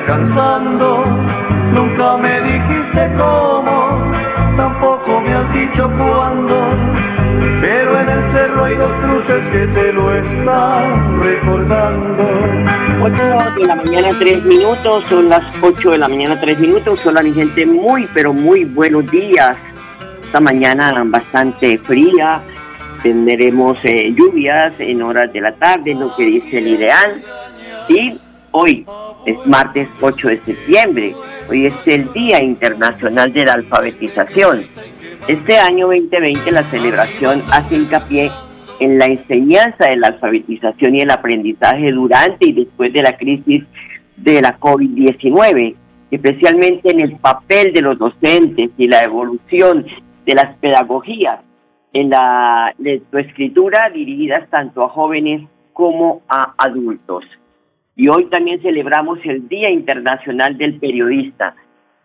descansando. Nunca me dijiste cómo, tampoco me has dicho cuándo. Pero en el cerro hay dos cruces que te lo están recordando. 8 de la mañana, 3 minutos, son las 8 de la mañana, 3 minutos. Hola, mi gente, muy, pero muy buenos días. Esta mañana bastante fría, tendremos eh, lluvias en horas de la tarde, lo que dice el ideal. Y hoy es martes 8 de septiembre, hoy es el Día Internacional de la Alfabetización. Este año 2020 la celebración hace hincapié en la enseñanza de la alfabetización y el aprendizaje durante y después de la crisis de la COVID-19, especialmente en el papel de los docentes y la evolución de las pedagogías en la lectoescritura dirigidas tanto a jóvenes como a adultos. Y hoy también celebramos el Día Internacional del Periodista.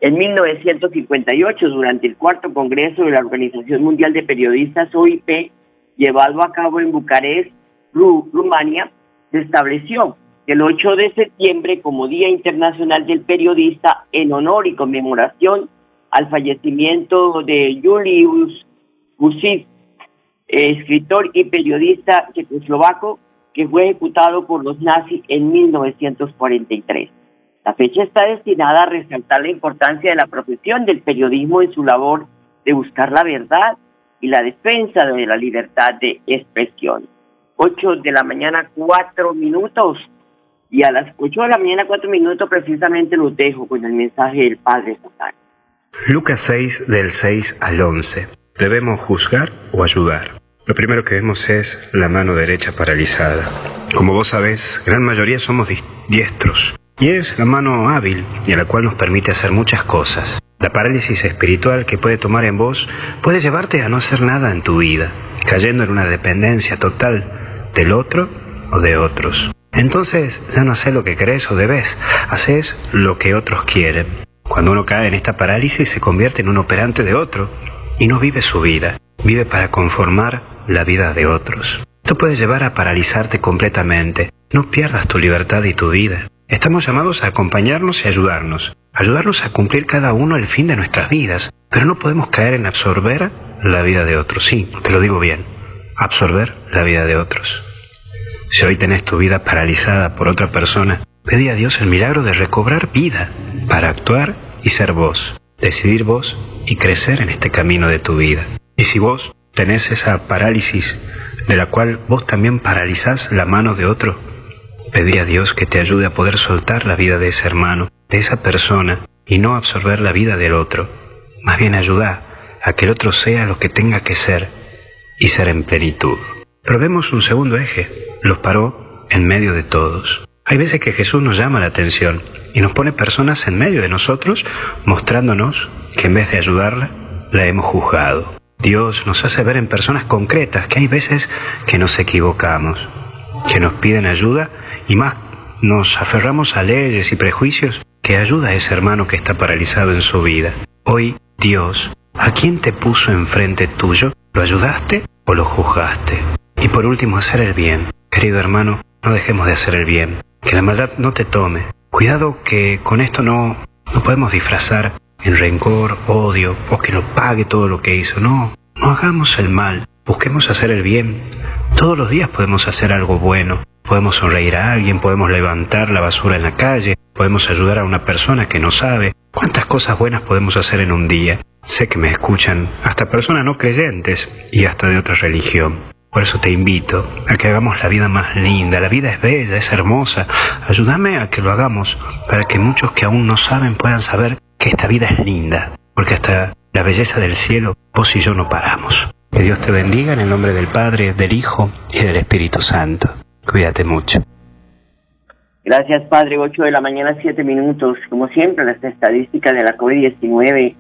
En 1958, durante el cuarto Congreso de la Organización Mundial de Periodistas, OIP, llevado a cabo en Bucarest, Ru- Rumania, se estableció el 8 de septiembre como Día Internacional del Periodista en honor y conmemoración al fallecimiento de Julius Gusic, eh, escritor y periodista checoslovaco que fue ejecutado por los nazis en 1943. La fecha está destinada a resaltar la importancia de la profesión del periodismo en su labor de buscar la verdad y la defensa de la libertad de expresión. 8 de la mañana, 4 minutos. Y a las 8 de la mañana, 4 minutos, precisamente los dejo con el mensaje del Padre Total. Lucas 6 del 6 al 11. ¿Debemos juzgar o ayudar? Lo primero que vemos es la mano derecha paralizada. Como vos sabés, gran mayoría somos diestros. Y es la mano hábil y a la cual nos permite hacer muchas cosas. La parálisis espiritual que puede tomar en vos puede llevarte a no hacer nada en tu vida, cayendo en una dependencia total del otro o de otros. Entonces ya no haces lo que querés o debes, haces lo que otros quieren. Cuando uno cae en esta parálisis se convierte en un operante de otro y no vive su vida, vive para conformar la vida de otros. Esto puede llevar a paralizarte completamente. No pierdas tu libertad y tu vida. Estamos llamados a acompañarnos y ayudarnos, ayudarnos a cumplir cada uno el fin de nuestras vidas, pero no podemos caer en absorber la vida de otros. Sí, te lo digo bien, absorber la vida de otros. Si hoy tenés tu vida paralizada por otra persona, pedí a Dios el milagro de recobrar vida para actuar y ser vos, decidir vos y crecer en este camino de tu vida. Y si vos tenés esa parálisis de la cual vos también paralizás la mano de otro, pedí a Dios que te ayude a poder soltar la vida de ese hermano, de esa persona, y no absorber la vida del otro. Más bien ayuda a que el otro sea lo que tenga que ser y ser en plenitud. Probemos un segundo eje. Los paró en medio de todos. Hay veces que Jesús nos llama la atención y nos pone personas en medio de nosotros mostrándonos que en vez de ayudarla, la hemos juzgado. Dios nos hace ver en personas concretas que hay veces que nos equivocamos, que nos piden ayuda y más nos aferramos a leyes y prejuicios que ayuda a ese hermano que está paralizado en su vida. Hoy, Dios, ¿a quién te puso enfrente tuyo? ¿Lo ayudaste o lo juzgaste? Y por último, hacer el bien. Querido hermano, no dejemos de hacer el bien. Que la maldad no te tome. Cuidado que con esto no, no podemos disfrazar en rencor, odio o que lo pague todo lo que hizo. No, no hagamos el mal, busquemos hacer el bien. Todos los días podemos hacer algo bueno. Podemos sonreír a alguien, podemos levantar la basura en la calle, podemos ayudar a una persona que no sabe. ¿Cuántas cosas buenas podemos hacer en un día? Sé que me escuchan hasta personas no creyentes y hasta de otra religión. Por eso te invito a que hagamos la vida más linda. La vida es bella, es hermosa. Ayúdame a que lo hagamos para que muchos que aún no saben puedan saber que esta vida es linda. Porque hasta la belleza del cielo, vos y yo no paramos. Que Dios te bendiga en el nombre del Padre, del Hijo y del Espíritu Santo. Cuídate mucho. Gracias, Padre. 8 de la mañana, 7 minutos. Como siempre, las estadísticas de la COVID-19,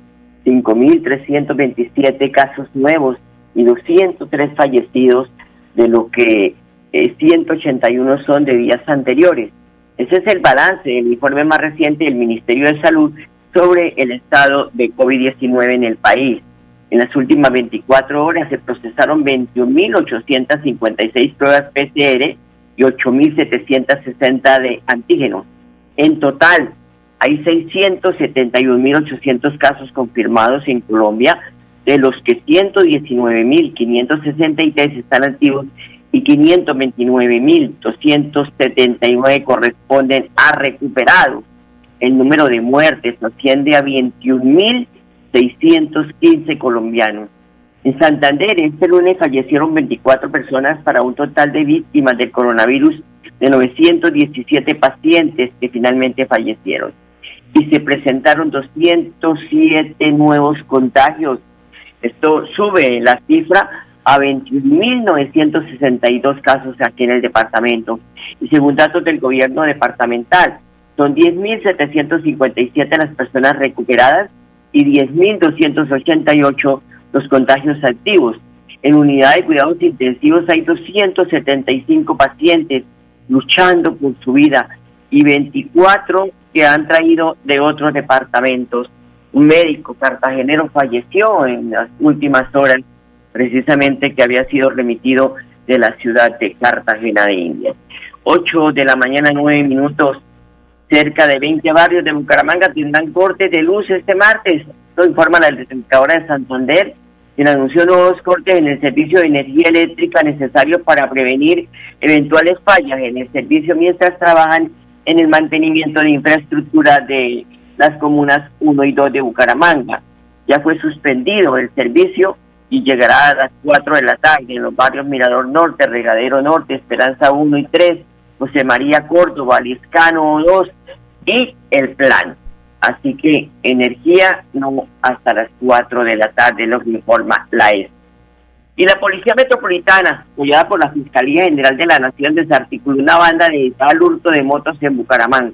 5.327 casos nuevos y 203 fallecidos, de lo que 181 eh, son de días anteriores. Ese es el balance del informe más reciente del Ministerio de Salud sobre el estado de COVID-19 en el país. En las últimas 24 horas se procesaron 21.856 pruebas PCR y 8.760 de antígenos. En total, hay 671.800 casos confirmados en Colombia, de los que 119.563 están activos y 529.279 corresponden a recuperados. El número de muertes asciende a 21.615 colombianos. En Santander, este lunes fallecieron 24 personas para un total de víctimas del coronavirus de 917 pacientes que finalmente fallecieron. Y se presentaron 207 nuevos contagios esto sube la cifra a 21.962 casos aquí en el departamento. Y según datos del gobierno departamental, son 10.757 las personas recuperadas y 10.288 los contagios activos. En unidad de cuidados intensivos hay 275 pacientes luchando por su vida y 24 que han traído de otros departamentos un médico cartagenero falleció en las últimas horas, precisamente que había sido remitido de la ciudad de Cartagena de India. Ocho de la mañana, nueve minutos, cerca de 20 barrios de Bucaramanga tendrán cortes de luz este martes. Lo informa la desembocadora de Santander, quien anunció nuevos cortes en el servicio de energía eléctrica necesario para prevenir eventuales fallas en el servicio mientras trabajan en el mantenimiento de infraestructura de las comunas 1 y 2 de Bucaramanga. Ya fue suspendido el servicio y llegará a las 4 de la tarde en los barrios Mirador Norte, Regadero Norte, Esperanza 1 y 3, José María Córdoba, Liscano 2 y El Plan. Así que energía no hasta las 4 de la tarde, lo que informa la ES. Y la Policía Metropolitana, apoyada por la Fiscalía General de la Nación, desarticuló una banda de al hurto de motos en Bucaramanga.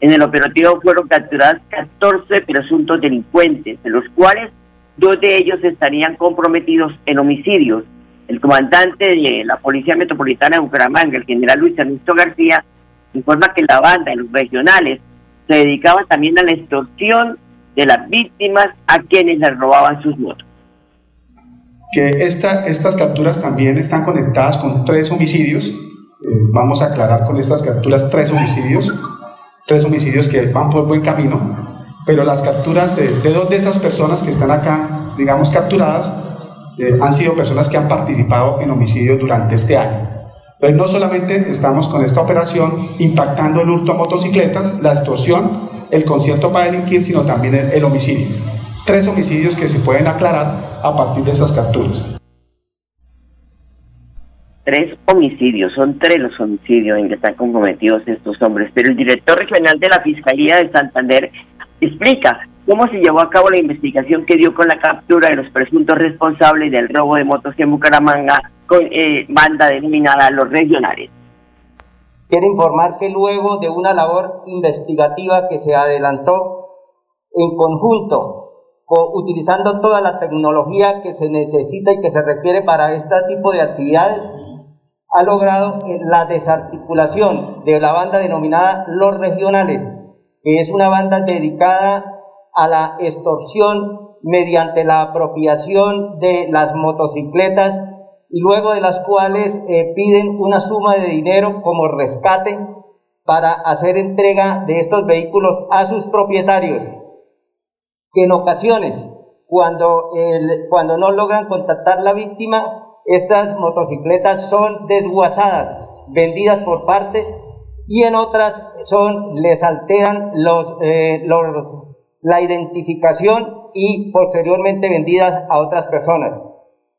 En el operativo fueron capturadas 14 presuntos delincuentes, de los cuales dos de ellos estarían comprometidos en homicidios. El comandante de la Policía Metropolitana de Bucaramanga, el general Luis Ernesto García, informa que la banda de los regionales se dedicaba también a la extorsión de las víctimas a quienes les robaban sus motos. Que esta, estas capturas también están conectadas con tres homicidios. Eh, vamos a aclarar con estas capturas tres homicidios tres homicidios que van por buen camino, pero las capturas de, dos de esas personas que están acá, digamos, capturadas, eh, han sido personas que han participado en homicidios durante este año. Pero no solamente estamos con esta operación impactando el hurto a motocicletas, la extorsión, el concierto para delinquir, sino también el, el homicidio. Tres homicidios que se pueden aclarar a partir de esas capturas tres homicidios, son tres los homicidios en que están comprometidos estos hombres. Pero el director regional de la Fiscalía de Santander explica cómo se llevó a cabo la investigación que dio con la captura de los presuntos responsables del robo de motos en Bucaramanga con eh, banda denominada Los Regionales. Quiero informar que luego de una labor investigativa que se adelantó en conjunto, utilizando toda la tecnología que se necesita y que se requiere para este tipo de actividades, ha logrado eh, la desarticulación de la banda denominada Los Regionales, que es una banda dedicada a la extorsión mediante la apropiación de las motocicletas y luego de las cuales eh, piden una suma de dinero como rescate para hacer entrega de estos vehículos a sus propietarios. que en ocasiones, cuando, cuando no logran contactar la víctima, estas motocicletas son desguazadas, vendidas por partes y en otras son, les alteran los, eh, los, la identificación y posteriormente vendidas a otras personas.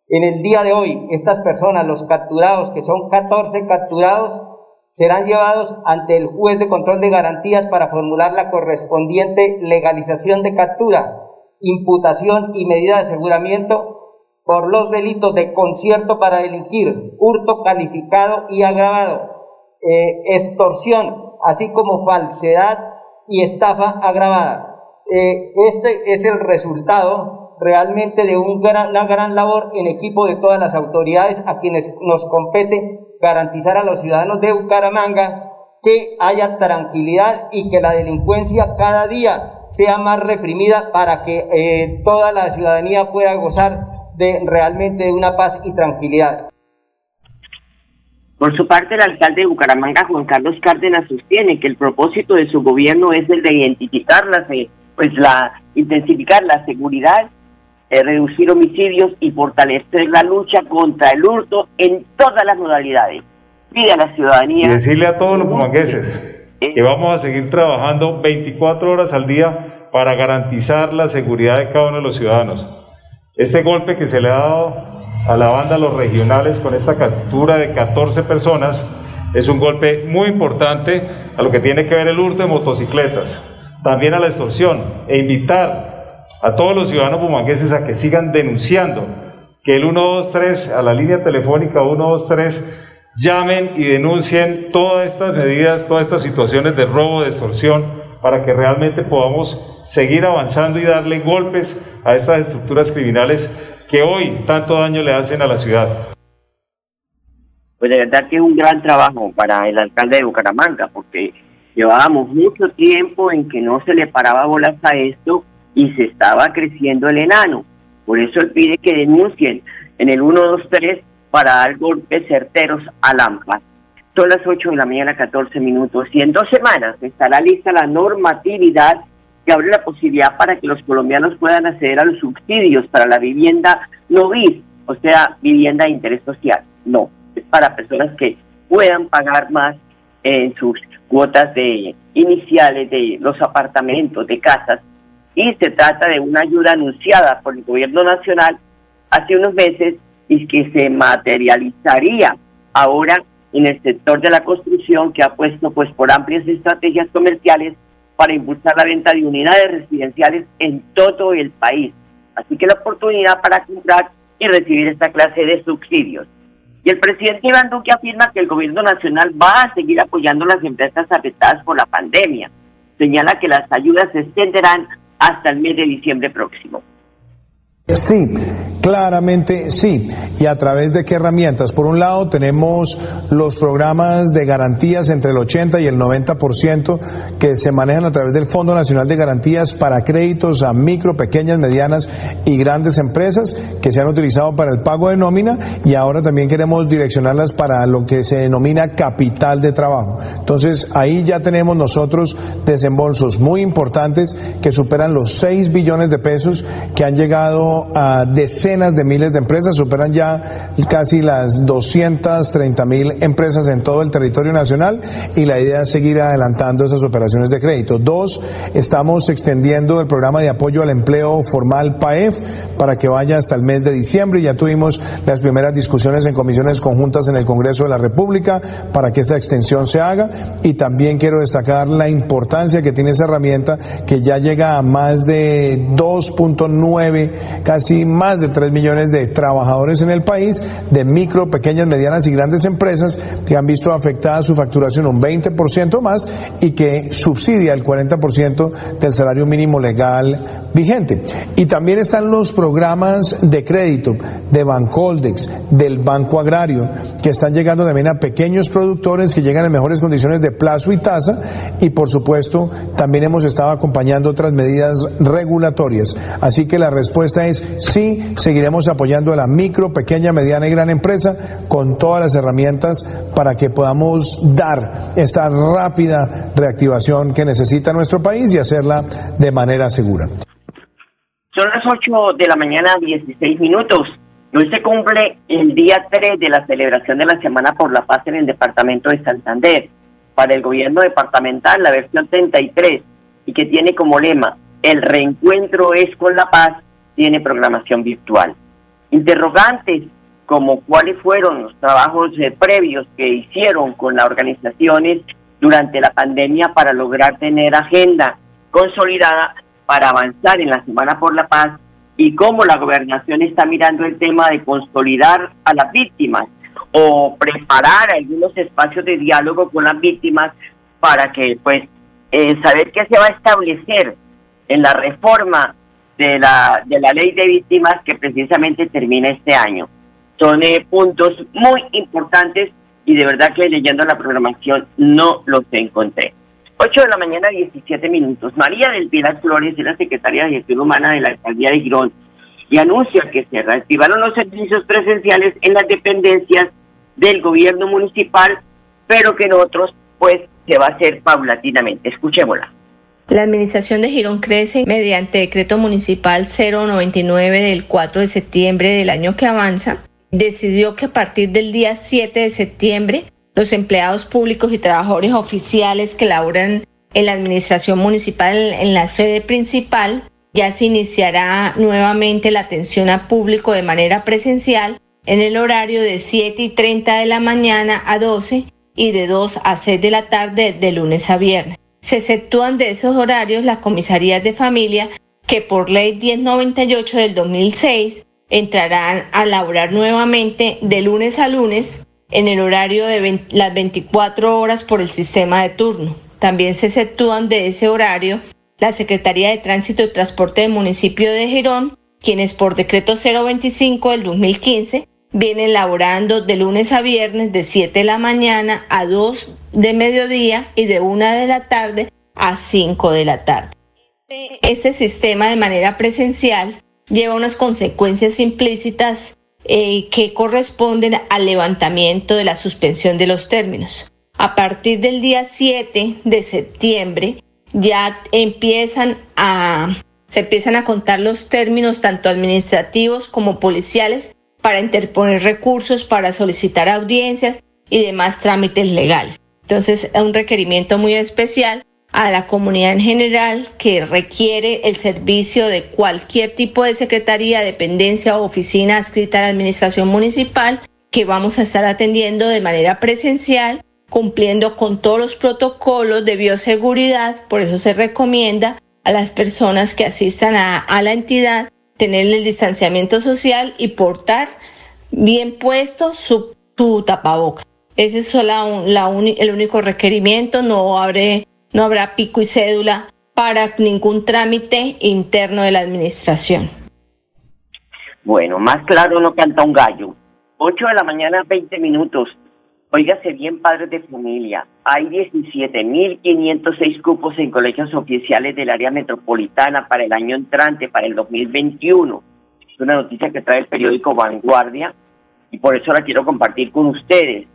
En el día de hoy, estas personas, los capturados, que son 14 capturados, serán llevados ante el juez de control de garantías para formular la correspondiente legalización de captura, imputación y medida de aseguramiento por los delitos de concierto para delinquir, hurto calificado y agravado, eh, extorsión, así como falsedad y estafa agravada. Eh, este es el resultado realmente de una gran labor en equipo de todas las autoridades a quienes nos compete garantizar a los ciudadanos de Bucaramanga que haya tranquilidad y que la delincuencia cada día sea más reprimida para que eh, toda la ciudadanía pueda gozar de realmente de una paz y tranquilidad. Por su parte, el alcalde de Bucaramanga, Juan Carlos Cárdenas, sostiene que el propósito de su gobierno es el de identificar pues la, intensificar la seguridad, eh, reducir homicidios y fortalecer la lucha contra el hurto en todas las modalidades. Pide a la ciudadanía. Y decirle a todos los pumangueses eh, que vamos a seguir trabajando 24 horas al día para garantizar la seguridad de cada uno de los ciudadanos. Este golpe que se le ha dado a la banda Los Regionales con esta captura de 14 personas es un golpe muy importante a lo que tiene que ver el hurto de motocicletas, también a la extorsión e invitar a todos los ciudadanos bumangueses a que sigan denunciando que el 123 a la línea telefónica 123 llamen y denuncien todas estas medidas, todas estas situaciones de robo, de extorsión, para que realmente podamos seguir avanzando y darle golpes a estas estructuras criminales que hoy tanto daño le hacen a la ciudad. Pues de verdad que es un gran trabajo para el alcalde de Bucaramanga, porque llevábamos mucho tiempo en que no se le paraba bolas a esto y se estaba creciendo el enano. Por eso él pide que denuncien en el 123 para dar golpes certeros a Lampa. Son las 8 de la mañana, 14 minutos, y en dos semanas estará lista la normatividad que abre la posibilidad para que los colombianos puedan acceder a los subsidios para la vivienda no o sea, vivienda de interés social. No, es para personas que puedan pagar más en sus cuotas de iniciales de los apartamentos, de casas, y se trata de una ayuda anunciada por el gobierno nacional hace unos meses y que se materializaría ahora en el sector de la construcción que ha puesto pues por amplias estrategias comerciales para impulsar la venta de unidades residenciales en todo el país. Así que la oportunidad para comprar y recibir esta clase de subsidios. Y el presidente Iván Duque afirma que el gobierno nacional va a seguir apoyando las empresas afectadas por la pandemia. Señala que las ayudas se extenderán hasta el mes de diciembre próximo. Sí, claramente sí. ¿Y a través de qué herramientas? Por un lado, tenemos los programas de garantías entre el 80 y el 90% que se manejan a través del Fondo Nacional de Garantías para créditos a micro, pequeñas, medianas y grandes empresas que se han utilizado para el pago de nómina y ahora también queremos direccionarlas para lo que se denomina capital de trabajo. Entonces, ahí ya tenemos nosotros desembolsos muy importantes que superan los 6 billones de pesos que han llegado a decenas de miles de empresas, superan ya casi las 230 mil empresas en todo el territorio nacional y la idea es seguir adelantando esas operaciones de crédito. Dos, estamos extendiendo el programa de apoyo al empleo formal PAEF para que vaya hasta el mes de diciembre. Ya tuvimos las primeras discusiones en comisiones conjuntas en el Congreso de la República para que esta extensión se haga y también quiero destacar la importancia que tiene esa herramienta que ya llega a más de 2.9 casi más de 3 millones de trabajadores en el país, de micro, pequeñas, medianas y grandes empresas que han visto afectada su facturación un 20% más y que subsidia el 40% del salario mínimo legal vigente. Y también están los programas de crédito de Bancoldex, del Banco Agrario, que están llegando también a pequeños productores que llegan en mejores condiciones de plazo y tasa y por supuesto también hemos estado acompañando otras medidas regulatorias. Así que la respuesta es sí, seguiremos apoyando a la micro, pequeña, mediana y gran empresa con todas las herramientas para que podamos dar esta rápida reactivación que necesita nuestro país y hacerla de manera segura. Son las 8 de la mañana, 16 minutos. Hoy se cumple el día 3 de la celebración de la Semana por la Paz en el departamento de Santander. Para el gobierno departamental, la versión 33, y que tiene como lema, el reencuentro es con la paz, tiene programación virtual. Interrogantes como cuáles fueron los trabajos eh, previos que hicieron con las organizaciones durante la pandemia para lograr tener agenda consolidada para avanzar en la Semana por la Paz y cómo la gobernación está mirando el tema de consolidar a las víctimas o preparar algunos espacios de diálogo con las víctimas para que pues eh, saber qué se va a establecer en la reforma de la, de la ley de víctimas que precisamente termina este año. Son eh, puntos muy importantes y de verdad que leyendo la programación no los encontré. 8 de la mañana, 17 minutos. María del Pilar Flores es la secretaria de Gestión Humana de la Alcaldía de Girón y anuncia que se reactivaron los servicios presenciales en las dependencias del gobierno municipal, pero que en otros, pues, se va a hacer paulatinamente. Escuchémosla. La administración de Girón crece mediante decreto municipal 099 del 4 de septiembre del año que avanza. Decidió que a partir del día 7 de septiembre los empleados públicos y trabajadores oficiales que laboran en la administración municipal en la sede principal ya se iniciará nuevamente la atención a público de manera presencial en el horario de 7 y 30 de la mañana a 12 y de 2 a 6 de la tarde de lunes a viernes. Se exceptúan de esos horarios las comisarías de familia que por ley 1098 del 2006 entrarán a laborar nuevamente de lunes a lunes en el horario de las 24 horas por el sistema de turno. También se exceptúan de ese horario la Secretaría de Tránsito y Transporte del municipio de Girón, quienes por decreto 025 del 2015 vienen laborando de lunes a viernes de 7 de la mañana a 2 de mediodía y de 1 de la tarde a 5 de la tarde. Este sistema de manera presencial lleva unas consecuencias implícitas eh, que corresponden al levantamiento de la suspensión de los términos. A partir del día 7 de septiembre ya empiezan a se empiezan a contar los términos tanto administrativos como policiales para interponer recursos, para solicitar audiencias y demás trámites legales. Entonces, es un requerimiento muy especial a la comunidad en general que requiere el servicio de cualquier tipo de secretaría, dependencia o oficina adscrita a la administración municipal que vamos a estar atendiendo de manera presencial, cumpliendo con todos los protocolos de bioseguridad. Por eso se recomienda a las personas que asistan a, la entidad tener el distanciamiento social y portar bien puesto su, su tapaboca. Ese es la, el único requerimiento, no abre no habrá pico y cédula para ningún trámite interno de la administración. Bueno, más claro no canta un gallo. 8 de la mañana, 20 minutos. Óigase bien, padres de familia. Hay 17.506 cupos en colegios oficiales del área metropolitana para el año entrante, para el 2021. Es una noticia que trae el periódico Vanguardia y por eso la quiero compartir con ustedes.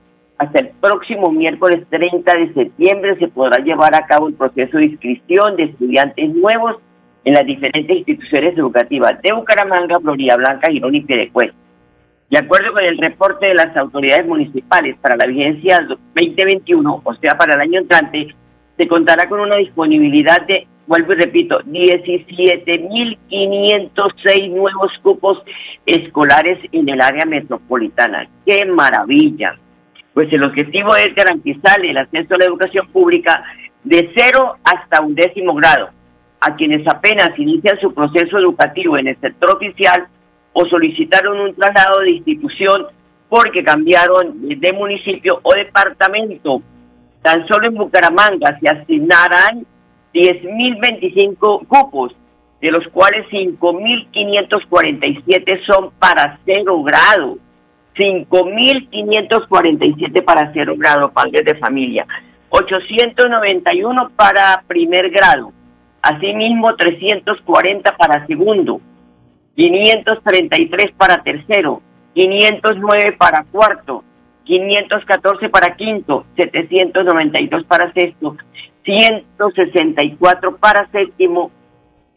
Hasta el próximo miércoles 30 de septiembre se podrá llevar a cabo el proceso de inscripción de estudiantes nuevos en las diferentes instituciones educativas de Bucaramanga, Florida Blanca, Girón y Piedecuesta. De acuerdo con el reporte de las autoridades municipales para la vigencia 2021, o sea, para el año entrante, se contará con una disponibilidad de, vuelvo y repito, 17.506 nuevos cupos escolares en el área metropolitana. ¡Qué maravilla! Pues el objetivo es garantizar el acceso a la educación pública de cero hasta un décimo grado a quienes apenas inician su proceso educativo en el sector oficial o solicitaron un traslado de institución porque cambiaron de municipio o departamento. Tan solo en Bucaramanga se asignarán 10.025 cupos, de los cuales 5.547 son para cero grado. 5.547 para cero grado, padres de familia, 891 para primer grado, asimismo 340 para segundo, 533 para tercero, 509 para cuarto, 514 para quinto, 792 para sexto, 164 para séptimo,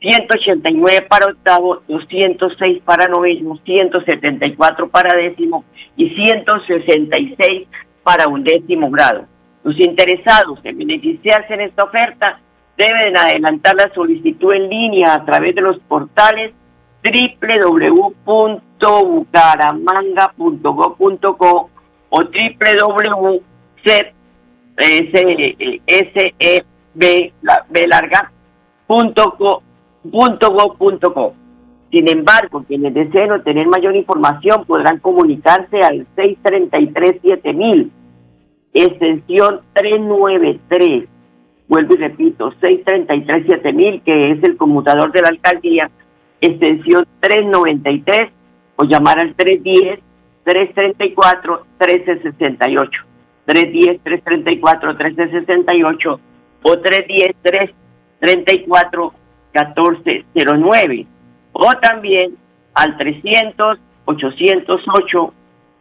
189 para octavo, 206 para noveno, 174 para décimo y 166 para undécimo grado. Los interesados en beneficiarse en esta oferta deben adelantar la solicitud en línea a través de los portales www.bucaramanga.go.co o www.seblarga.go.co. Sin embargo, quienes deseen obtener mayor información podrán comunicarse al 633-7000, extensión 393. Vuelvo y repito, 633-7000, que es el conmutador de la alcaldía, extensión 393, o llamar al 310-334-1368. 310-334-1368 o 310-334-1409 o también al 300 808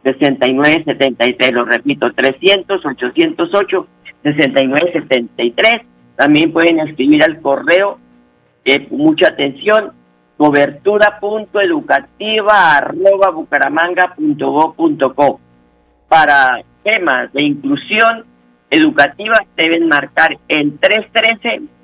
6973, lo repito, 300 808 6973. También pueden escribir al correo, eh, mucha atención, cobertura.educativa arroba bucaramanga.go.co. Para temas de inclusión educativa deben marcar el 313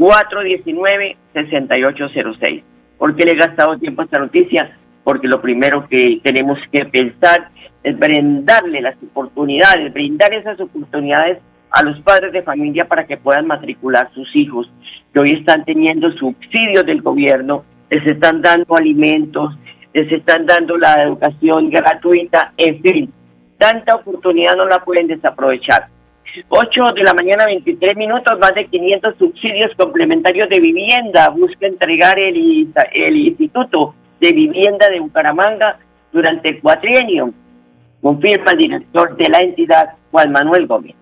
419 6806. ¿Por qué le he gastado tiempo a esta noticia? Porque lo primero que tenemos que pensar es brindarle las oportunidades, brindar esas oportunidades a los padres de familia para que puedan matricular sus hijos, que hoy están teniendo subsidios del gobierno, les están dando alimentos, les están dando la educación gratuita, en fin, tanta oportunidad no la pueden desaprovechar. 8 de la mañana, 23 minutos, más de 500 subsidios complementarios de vivienda. Busca entregar el, el Instituto de Vivienda de Bucaramanga durante el cuatrienio, confirma el director de la entidad, Juan Manuel Gómez.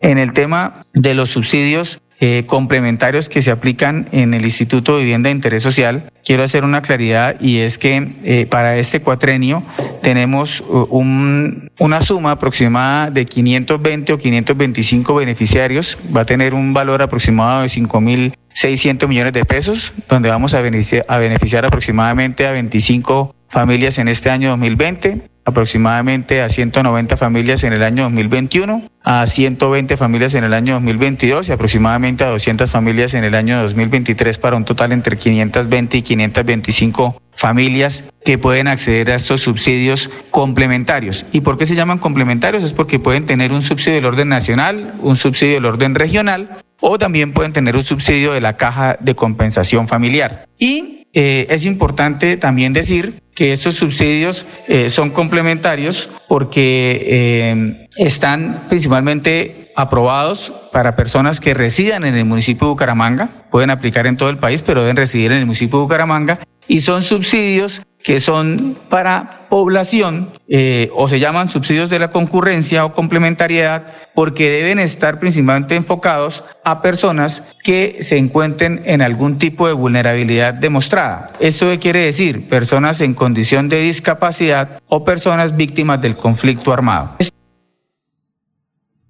En el tema de los subsidios, eh, complementarios que se aplican en el Instituto de Vivienda de Interés Social, quiero hacer una claridad y es que eh, para este cuatrenio tenemos uh, un, una suma aproximada de 520 o 525 beneficiarios, va a tener un valor aproximado de 5.600 millones de pesos, donde vamos a beneficiar, aproximadamente a 25 familias en este año 2020 aproximadamente a 190 familias en el año 2021, a 120 familias en el año 2022 y aproximadamente a 200 familias en el año 2023 para un total entre 520 y 525 familias que pueden acceder a estos subsidios complementarios. ¿Y por qué se llaman complementarios? Es porque pueden tener un subsidio del orden nacional, un subsidio del orden regional o también pueden tener un subsidio de la caja de compensación familiar. Y eh, es importante también decir que estos subsidios eh, son complementarios porque eh, están principalmente aprobados para personas que residan en el municipio de Bucaramanga, pueden aplicar en todo el país, pero deben residir en el municipio de Bucaramanga, y son subsidios que son para población eh, o se llaman subsidios de la concurrencia o complementariedad porque deben estar principalmente enfocados a personas que se encuentren en algún tipo de vulnerabilidad demostrada. ¿Esto qué quiere decir? Personas en condición de discapacidad o personas víctimas del conflicto armado.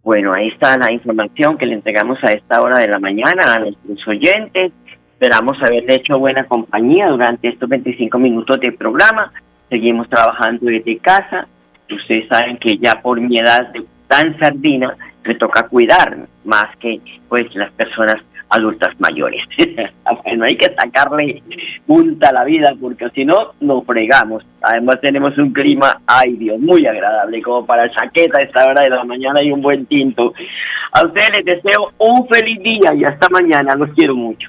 Bueno, ahí está la información que le entregamos a esta hora de la mañana a nuestros oyentes. Esperamos haberle hecho buena compañía durante estos 25 minutos de programa. Seguimos trabajando desde casa. Ustedes saben que ya por mi edad de tan sardina me toca cuidar más que pues las personas adultas mayores. bueno, hay que sacarle punta a la vida porque si no, nos fregamos. Además tenemos un clima, ay Dios, muy agradable, como para chaqueta a esta hora de la mañana y un buen tinto. A ustedes les deseo un feliz día y hasta mañana. Los quiero mucho.